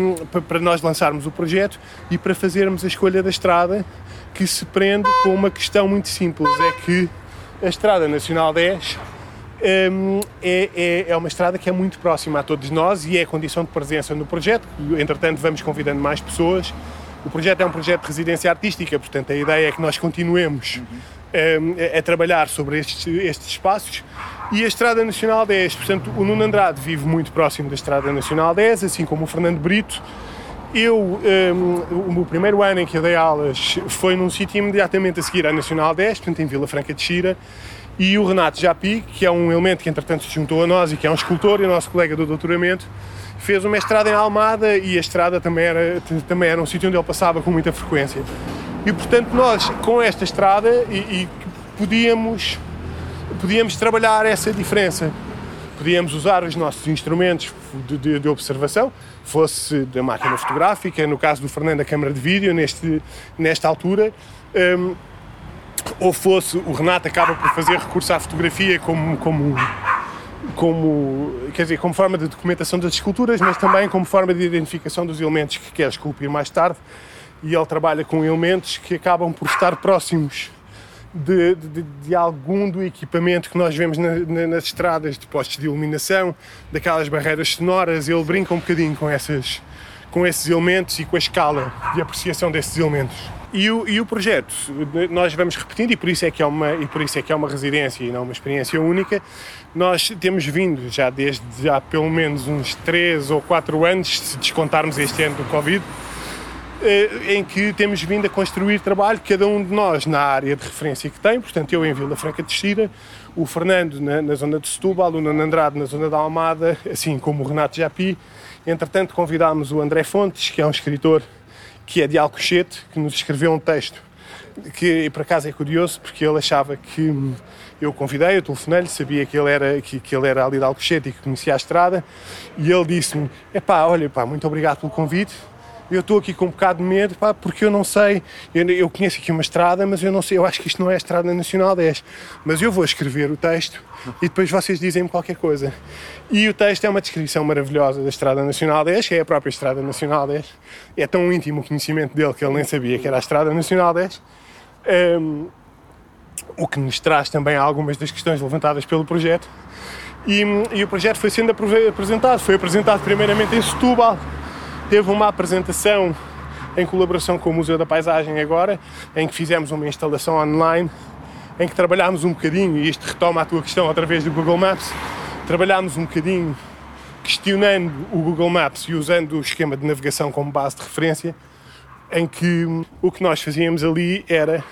para nós lançarmos o projeto e para fazermos a escolha da estrada que se prende com uma questão muito simples, é que a Estrada Nacional 10 um, é, é, é, uma estrada que é muito próxima a todos nós e é condição de presença no projeto. Entretanto, vamos convidando mais pessoas. O projeto é um projeto de residência artística, portanto, a ideia é que nós continuemos um, a, a, trabalhar sobre estes, estes espaços. E a Estrada Nacional 10, portanto, o Nuno Andrade vive muito próximo da Estrada Nacional 10, assim como o Fernando Brito. Eu, um, o meu primeiro ano em que eu dei aulas foi num sítio imediatamente a seguir à Nacional 10, portanto em Vila Franca de Xira, e o Renato Japi, que é um elemento que entretanto se juntou a nós e que é um escultor e nosso colega do doutoramento, fez uma estrada em Almada e a estrada também era, também era um sítio onde ele passava com muita frequência. E portanto nós com esta estrada e, e podíamos, podíamos trabalhar essa diferença. Podíamos usar os nossos instrumentos de, de, de observação, fosse da máquina fotográfica, no caso do Fernando a câmara de vídeo, neste, nesta altura, um, ou fosse o Renato acaba por fazer recurso à fotografia como, como, como, quer dizer, como forma de documentação das esculturas, mas também como forma de identificação dos elementos que quer esculpir mais tarde. E ele trabalha com elementos que acabam por estar próximos de, de, de algum do equipamento que nós vemos na, na, nas estradas, de postes de iluminação, daquelas barreiras sonoras. Ele brinca um bocadinho com, essas, com esses elementos e com a escala de apreciação desses elementos. E o, e o projeto, nós vamos repetindo, e por, isso é que é uma, e por isso é que é uma residência e não uma experiência única. Nós temos vindo já desde há pelo menos uns 3 ou 4 anos, se descontarmos este ano do Covid, em que temos vindo a construir trabalho, cada um de nós na área de referência que tem, portanto eu em Vila Franca de Xira, o Fernando na, na zona de Setúbal, o Nuno Andrade na zona da Almada, assim como o Renato Japi. Entretanto convidámos o André Fontes, que é um escritor que é de Alcochete, que nos escreveu um texto que por acaso é curioso porque ele achava que eu convidei, eu telefonei-lhe, sabia que ele era que, que ele era ali de Alcochete e que conhecia a estrada e ele disse-me, epá, olha pá, muito obrigado pelo convite, eu estou aqui com um bocado de medo, pá, porque eu não sei, eu, eu, conheço aqui uma estrada, mas eu não sei, eu acho que isto não é a Estrada Nacional 10, mas eu vou escrever o texto e depois vocês dizem-me qualquer coisa. E o texto é uma descrição maravilhosa da Estrada Nacional 10, que é a própria Estrada Nacional 10. É tão íntimo o conhecimento dele que ele nem sabia que era a Estrada Nacional 10. Um, o que nos traz também algumas das questões levantadas pelo projeto. E, e o projeto foi sendo apresentado, foi apresentado primeiramente em Setúbal, teve uma apresentação em colaboração com o Museu da Paisagem agora, em que fizemos uma instalação online, em que trabalhámos um bocadinho, e isto retoma a tua questão através do Google Maps, trabalhámos um bocadinho questionando o Google Maps e usando o esquema de navegação como base de referência, em que o que nós fazíamos ali era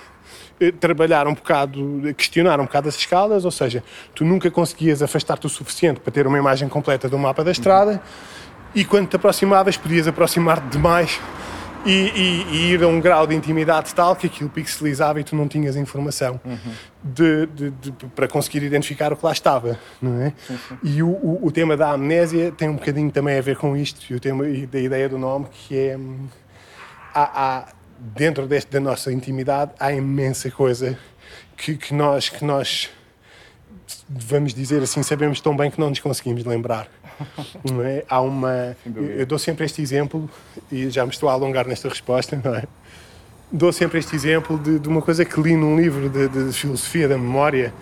eh, trabalhar um bocado, questionar um bocado as escalas, ou seja, tu nunca conseguias afastar-te o suficiente para ter uma imagem completa do mapa da estrada, e quando te aproximavas podias aproximar-te demais e, e, e, ir a um grau de intimidade tal que aquilo pixelizava e tu não tinhas informação uhum. de, de, de, para conseguir identificar o que lá estava, não é? Sim, sim. E o, o, o, tema da amnésia tem um bocadinho também a ver com isto e o tema e da ideia do nome que é hum, há, há, dentro deste, da nossa intimidade há imensa coisa que, que nós que nós vamos dizer assim sabemos tão bem que não nos conseguimos lembrar. Não é? Há uma. Eu dou sempre este exemplo, e já me estou a alongar nesta resposta, não é? Dou sempre este exemplo de, de uma coisa que li num livro de, de filosofia da memória,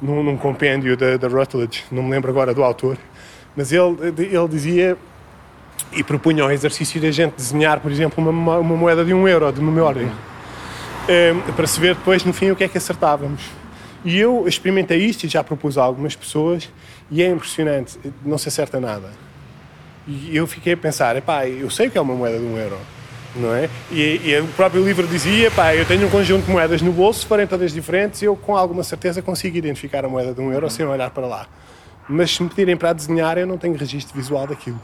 num, num compêndio da, da Rutledge, não me lembro agora do autor, mas ele, ele dizia e propunha o exercício de a gente desenhar, por exemplo, uma, uma moeda de um euro de memória, um, para se ver depois, no fim, o que é que acertávamos. E eu experimentei isto e já propus a algumas pessoas e é impressionante, não se acerta nada. E eu fiquei a pensar, epá, eu sei que é uma moeda de um euro, não é? E, e o próprio livro dizia, pá, eu tenho um conjunto de moedas no bolso, se forem todas diferentes, eu com alguma certeza consigo identificar a moeda de um euro sem olhar para lá. Mas se me pedirem para desenhar, eu não tenho registro visual daquilo.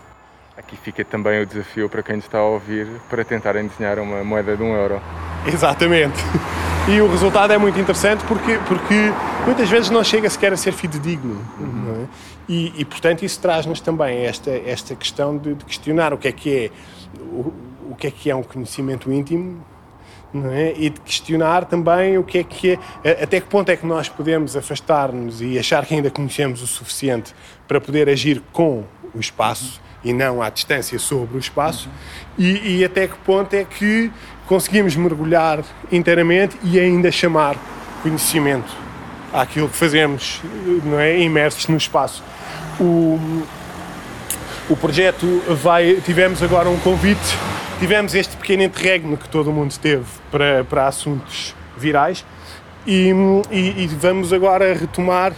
Aqui fica também o desafio para quem está a ouvir para tentarem desenhar uma moeda de um euro. Exatamente. E o resultado é muito interessante porque, porque muitas vezes não chega sequer a ser fidedigno. Uhum. É? E, e, portanto, isso traz-nos também esta, esta questão de, de, questionar o que é que é, o, o que é que é um conhecimento íntimo é? e de questionar também o que é que é, até que ponto é que nós podemos afastar-nos e achar que ainda conhecemos o suficiente para poder agir com o espaço e não à distância sobre o espaço, uhum. e, e, até que ponto é que conseguimos mergulhar inteiramente e ainda chamar conhecimento àquilo que fazemos, não é? Imersos no espaço. O, o projeto vai. Tivemos agora um convite, tivemos este pequeno interregno que todo mundo teve para, para assuntos virais e, e, e vamos agora retomar.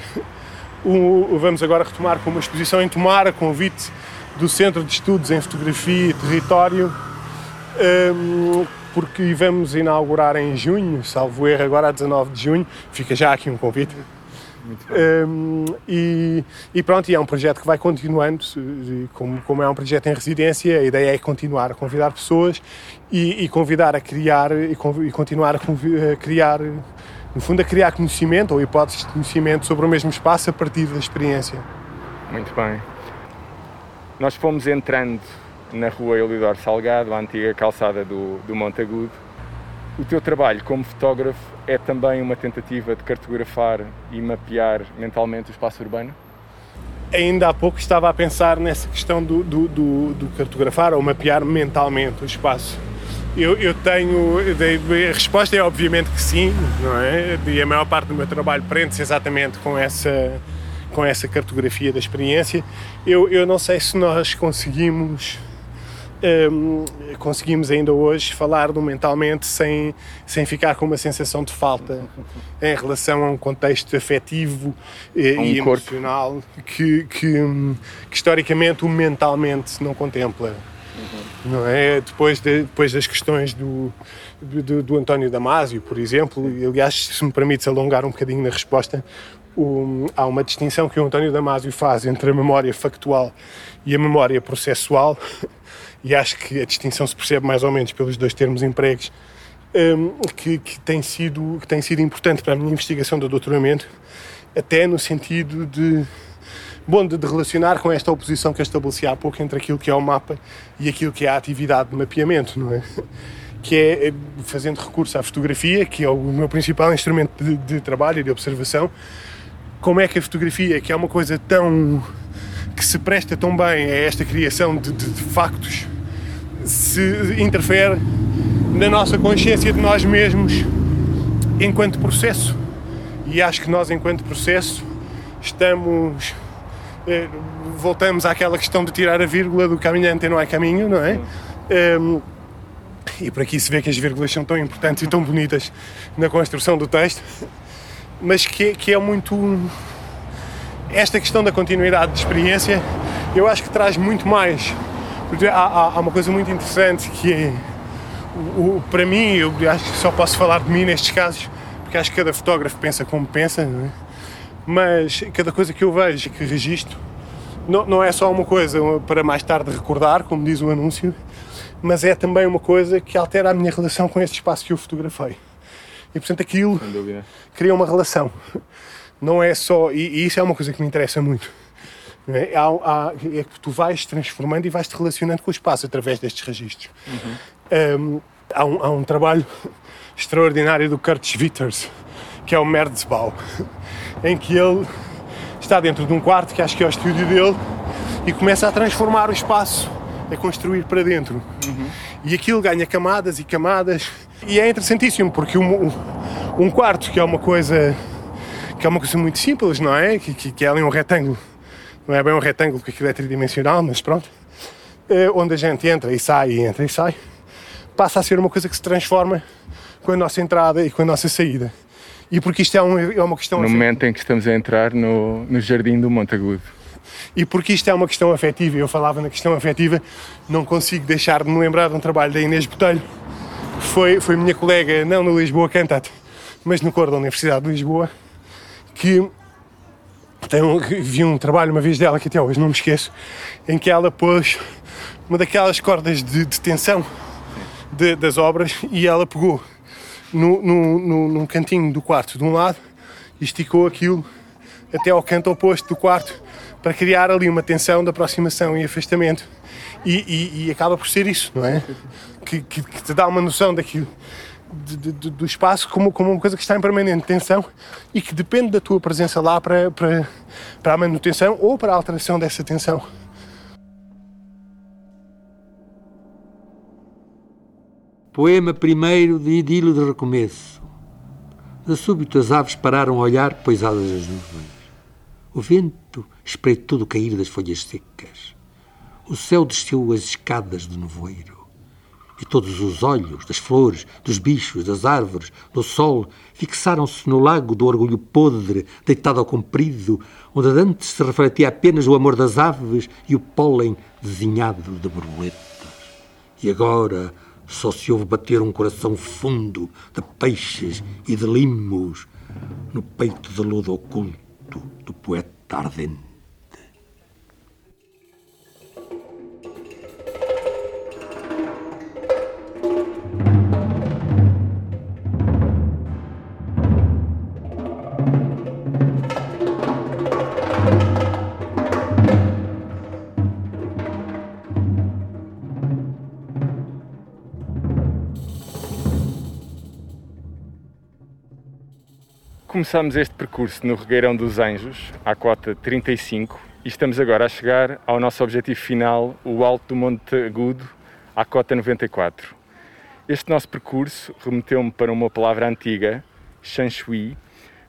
O, vamos agora retomar com uma exposição em Tomar, a convite do Centro de Estudos em Fotografia e Território, um, porque vamos inaugurar em junho, salvo erro, agora a 19 de junho, fica já aqui um convite, Um, e, e, pronto, e é um projeto que vai continuando, como, como, é um projeto em residência, a ideia é continuar a convidar pessoas e, e convidar a criar e, e continuar a, a, criar, no fundo, a criar conhecimento ou hipóteses de conhecimento sobre o mesmo espaço a partir da experiência. Muito bem. Nós fomos entrando na rua Elidor Salgado, a antiga calçada do, do Monte Agudo. O teu trabalho como fotógrafo é também uma tentativa de cartografar e mapear mentalmente o espaço urbano? Ainda há pouco estava a pensar nessa questão do, do, do, do cartografar ou mapear mentalmente o espaço. Eu, eu tenho. A resposta é obviamente que sim, não é? E a maior parte do meu trabalho prende-se exatamente com essa, com essa cartografia da experiência. Eu, eu não sei se nós conseguimos um, conseguimos ainda hoje falar do mentalmente sem, sem ficar com uma sensação de falta em relação a um contexto afetivo e, um e emocional que, que, que, historicamente o mentalmente não contempla. Uhum. Não é? Depois, de, depois das questões do, do, do, António Damasio, por exemplo, e, aliás, se me permites alongar um bocadinho na resposta, o, há uma distinção que o António Damasio faz entre a memória factual e a memória processual e acho que a distinção se percebe mais ou menos pelos dois termos empregos, um, que, que, tem sido, que tem sido importante para a minha investigação do doutoramento, até no sentido de, bom, de, de relacionar com esta oposição que eu estabeleci há pouco entre aquilo que é o mapa e aquilo que é a atividade de mapeamento, não é? Que é fazendo recurso à fotografia, que é o meu principal instrumento de, de trabalho e de observação, como é que a fotografia, que é uma coisa tão que se presta tão bem a esta criação de, de, de factos se interfere na nossa consciência de nós mesmos enquanto processo. E acho que nós, enquanto processo, estamos. Eh, voltamos àquela questão de tirar a vírgula do caminhante não é caminho, não é? Um, e por aqui se vê que as vírgulas são tão importantes e tão bonitas na construção do texto, mas que, que é muito. Esta questão da continuidade de experiência, eu acho que traz muito mais porque há, há, há uma coisa muito interessante que é, o, o, para mim, eu acho que só posso falar de mim nestes casos, porque acho que cada fotógrafo pensa como pensa, é? mas cada coisa que eu vejo, que registro, não, não é só uma coisa para mais tarde recordar, como diz o anúncio, mas é também uma coisa que altera a minha relação com esse espaço que eu fotografei. E portanto aquilo cria uma relação. Não é só. E, e isso é uma coisa que me interessa muito é, há, há, é que tu vais transformando e vais te relacionando com o espaço através destes registros. Uhum. Um, há, um, há, um, trabalho extraordinário do Kurt Schwitters, que é o Merzbau, em que ele está dentro de um quarto, que acho que é o estúdio dele, e começa a transformar o espaço, a construir para dentro. Uhum. E aquilo ganha camadas e camadas, e é interessantíssimo, porque um, um quarto que é uma coisa que é uma coisa muito simples, não é? Que, que, que é ali um retângulo não é bem um retângulo porque aquilo é tridimensional, mas pronto, é onde a gente entra e sai e entra e sai, passa a ser uma coisa que se transforma com a nossa entrada e com a nossa saída. E porque isto é, um, é uma questão. No momento em que estamos a entrar no, no jardim do Montagudo. E porque isto é uma questão afetiva, eu falava na questão afetiva, não consigo deixar de me lembrar de um trabalho da Inês Botelho, que foi, foi minha colega, não no Lisboa Cantate, mas no coro da Universidade de Lisboa, que um, vi um trabalho uma vez dela que até hoje não me esqueço, em que ela pôs uma daquelas cordas de, de tensão de, das obras e ela pegou no, no, no, num cantinho do quarto de um lado e esticou aquilo até ao canto oposto do quarto para criar ali uma tensão de aproximação e afastamento. E, e, e acaba por ser isso, não é? Que, que, que te dá uma noção daquilo de, de, do espaço como, como uma coisa que está em permanente tensão e que depende da tua presença lá para, para, para a manutenção ou para a alteração dessa tensão. Poema primeiro de idilo de recomeço. De súbito as aves pararam a olhar poisadas as nuvens. O vento espreitou do cair das folhas secas. O céu desceu as escadas do nevoeiro e todos os olhos das flores, dos bichos, das árvores, do sol, fixaram-se no lago do orgulho podre, deitado ao comprido, onde antes se refletia apenas o amor das aves e o pólen desenhado de borboletas. E agora só se ouve bater um coração fundo de peixes e de limos no peito de ludo oculto do poeta ardente. Começámos este percurso no Regueirão dos Anjos, à cota 35, e estamos agora a chegar ao nosso objetivo final, o Alto do Monte Agudo, à cota 94. Este nosso percurso remeteu-me para uma palavra antiga, Shanshui,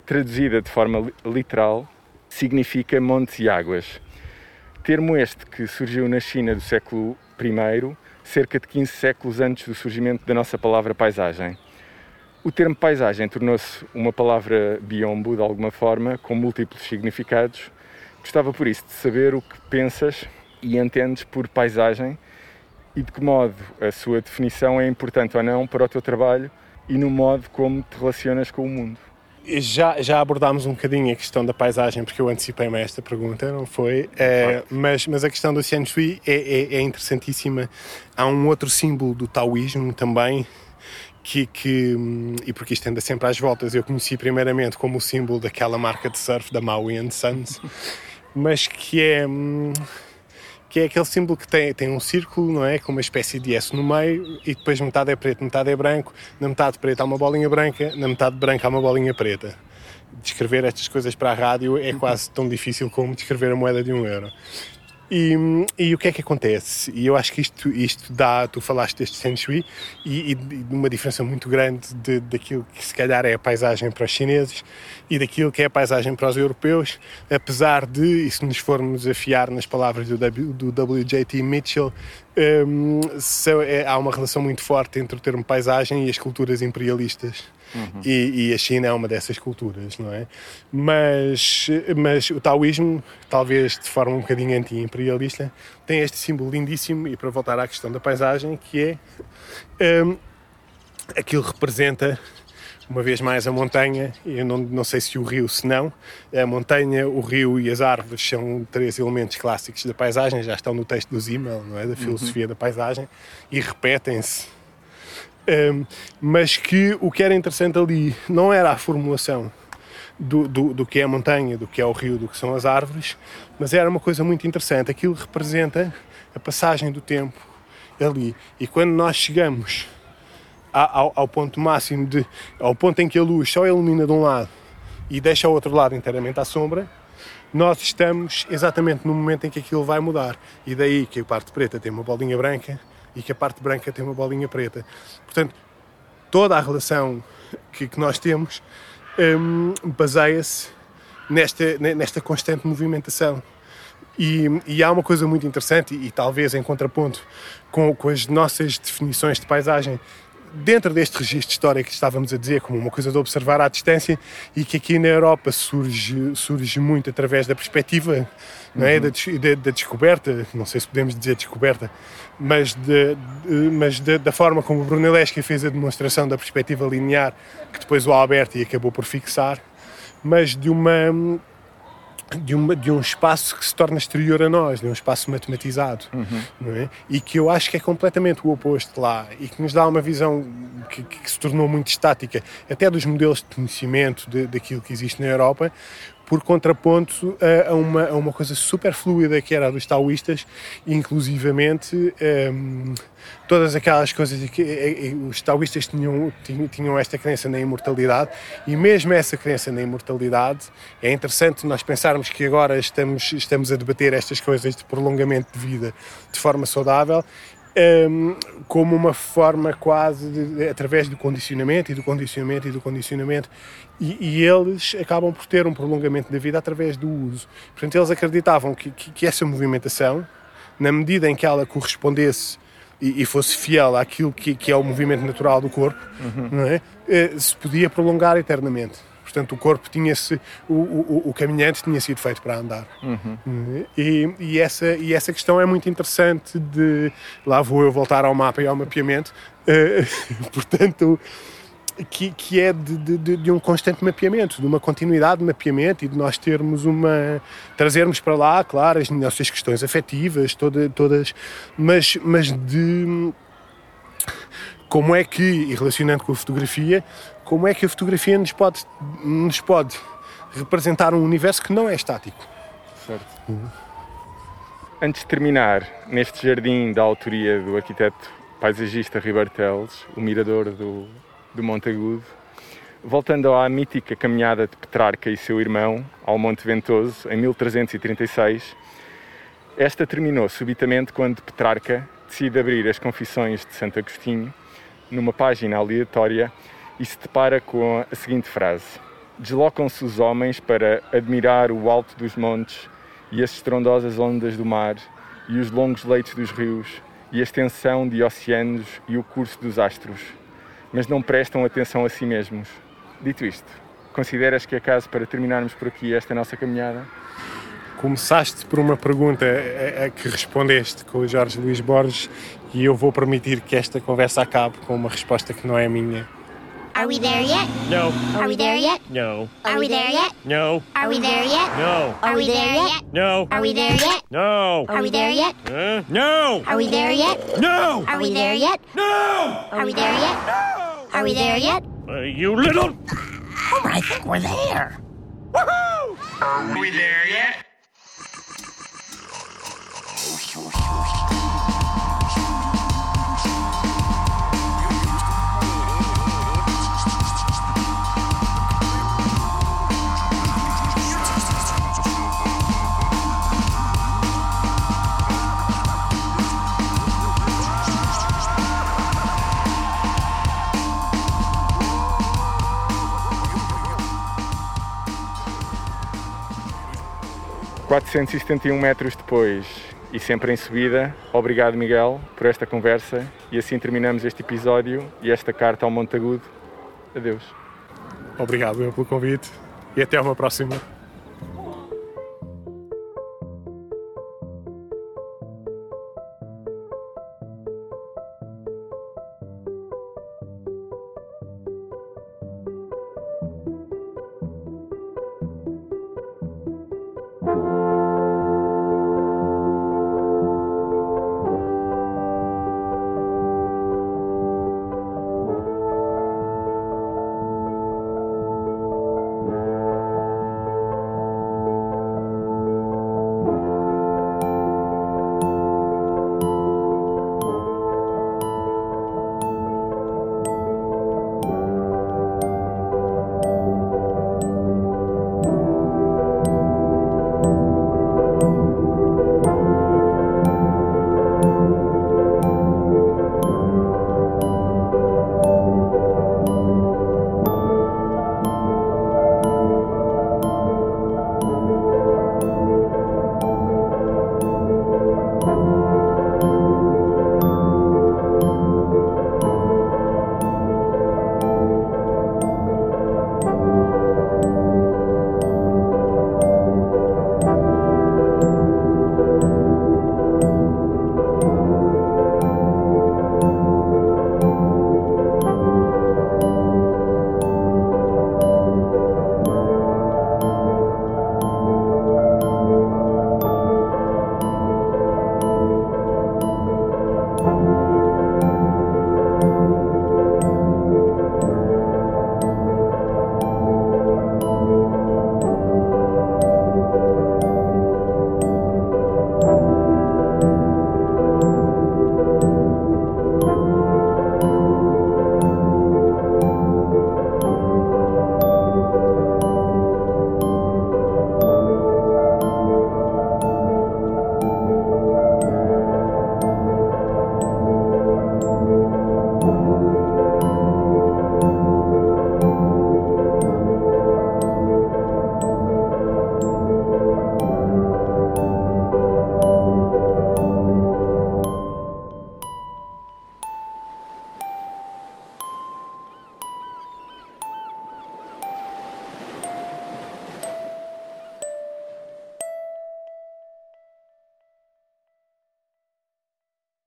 traduzida de forma literal, significa montes e águas. Termo este que surgiu na China do século I, cerca de 15 séculos antes do surgimento da nossa palavra paisagem. O termo paisagem tornou-se uma palavra biombo, de alguma forma, com múltiplos significados. Gostava por isso de saber o que pensas e entendes por paisagem e de que modo a sua definição é importante ou não para o teu trabalho e no modo como te relacionas com o mundo. Já, já abordámos um bocadinho a questão da paisagem, porque eu antecipei-me a esta pergunta, não foi? É, mas, mas a questão do Xian Shui é, é, é interessantíssima. Há um outro símbolo do taoísmo também, que, que, e porque isto anda sempre às voltas, eu conheci primeiramente como o símbolo daquela marca de surf da Maui and Sons, mas que é que é aquele símbolo que tem, tem um círculo, não é? Com uma espécie de S no meio e depois metade é preto, metade é branco, na metade preta há uma bolinha branca, na metade branca há uma bolinha preta. Descrever estas coisas para a rádio é quase tão difícil como descrever a moeda de um euro. E, e, o que é que acontece? E eu acho que isto, isto dá, tu falaste deste Feng Shui, e, e de uma diferença muito grande de, daquilo que se calhar é a paisagem para os chineses e daquilo que é a paisagem para os europeus, apesar de, e se nos formos afiar nas palavras do, w, do WJT Mitchell, um, é, há uma relação muito forte entre o termo paisagem e as culturas imperialistas. Uhum. E, e, a China é uma dessas culturas, não é? Mas, mas o taoísmo, talvez de forma um bocadinho anti-imperialista, tem este símbolo lindíssimo, e para voltar à questão da paisagem, que é um, aquilo representa uma vez mais a montanha, eu não, não sei se o rio, se não, a montanha, o rio e as árvores são três elementos clássicos da paisagem, já estão no texto do Zimmel, não é? da uhum. filosofia uhum. da paisagem, e repetem-se. Um, mas que o que era interessante ali não era a formulação do, do, do, que é a montanha, do que é o rio, do que são as árvores, mas era uma coisa muito interessante. Aquilo representa a passagem do tempo ali. E quando nós chegamos ao, ao, ponto máximo de ao ponto em que a luz só ilumina de um lado e deixa o outro lado inteiramente à sombra, nós estamos exatamente no momento em que aquilo vai mudar. E daí que a parte preta tem uma bolinha branca e que a parte branca tem uma bolinha preta. Portanto, toda a relação que, que nós temos um, baseia-se nesta, nesta constante movimentação. E, e, há uma coisa muito interessante, e, e talvez em contraponto com, com as nossas definições de paisagem, dentro deste registro histórico que estávamos a dizer, como uma coisa de observar à distância e que aqui na Europa surge, surge muito através da perspectiva, não é? Uhum. Da, da, da, descoberta, não sei se podemos dizer descoberta, mas, de, de mas de, da forma como o Brunelleschi fez a demonstração da perspectiva linear, que depois o Alberti acabou por fixar, mas de uma de, uma, de um espaço que se torna exterior a nós, de um espaço matematizado, uhum. não é? E que eu acho que é completamente o oposto lá e que nos dá uma visão que, que se tornou muito estática, até dos modelos de conhecimento de, daquilo que existe na Europa, por contraponto a, uma, a uma coisa super fluida que era a dos taoístas, inclusivamente um, todas aquelas coisas que eh, eh, os taoístas tinham, tinham, tinham esta crença na imortalidade e mesmo essa crença na imortalidade é interessante nós pensarmos que agora estamos, estamos a debater estas coisas de prolongamento de vida de forma saudável um, como uma forma quase de, através do condicionamento e do condicionamento e do condicionamento e, e, eles acabam por ter um prolongamento da vida através do uso. Portanto, eles acreditavam que, que, que essa movimentação, na medida em que ela correspondesse e, e fosse fiel àquilo que, que, é o movimento natural do corpo, uhum. não é? Eh, se podia prolongar eternamente. Portanto, o corpo tinha-se, o, o, o, caminhante tinha sido feito para andar. Uhum. E, e, essa, e essa questão é muito interessante de, lá vou eu voltar ao mapa e ao mapeamento, uh, portanto, que, que é de, de, de, um constante mapeamento, de uma continuidade de mapeamento e de nós termos uma. trazermos para lá, claro, as nossas questões afetivas, toda, todas, mas, mas de. como é que, e relacionando com a fotografia, como é que a fotografia nos pode, nos pode representar um universo que não é estático. Certo. Uhum. Antes de terminar, neste jardim da autoria do arquiteto paisagista Ribarteles, o mirador do, do Monte Agudo, voltando à mítica caminhada de Petrarca e seu irmão ao Monte Ventoso em 1336, esta terminou subitamente quando Petrarca decide abrir as Confissões de Santo Agostinho numa página aleatória e se depara com a seguinte frase: Deslocam-se os homens para admirar o alto dos montes e as estrondosas ondas do mar, e os longos leitos dos rios, e a extensão de oceanos e o curso dos astros, mas não prestam atenção a si mesmos. Dito isto, consideras que é caso para terminarmos por aqui esta nossa caminhada? Começaste por uma pergunta a, a que respondeste com o Jorge Luís Borges e eu vou permitir que esta conversa acabe com uma resposta que não é minha Are we there yet? No. Are we there yet? No. Are we there yet? No. Are we there yet? No. Are we there yet? No. Are we there yet? No. Are we there yet? Uh, no. Are we there yet? No. Are we there yet? No. Are we there yet? No. Are we there yet? Uh, you little. Homer, I think we're there. Woohoo! Are we there yet? ...471 metros depois e sempre em subida, obrigado Miguel por esta conversa e assim terminamos este episódio e esta carta ao Montagudo. Adeus. Obrigado eu pelo convite e até uma próxima.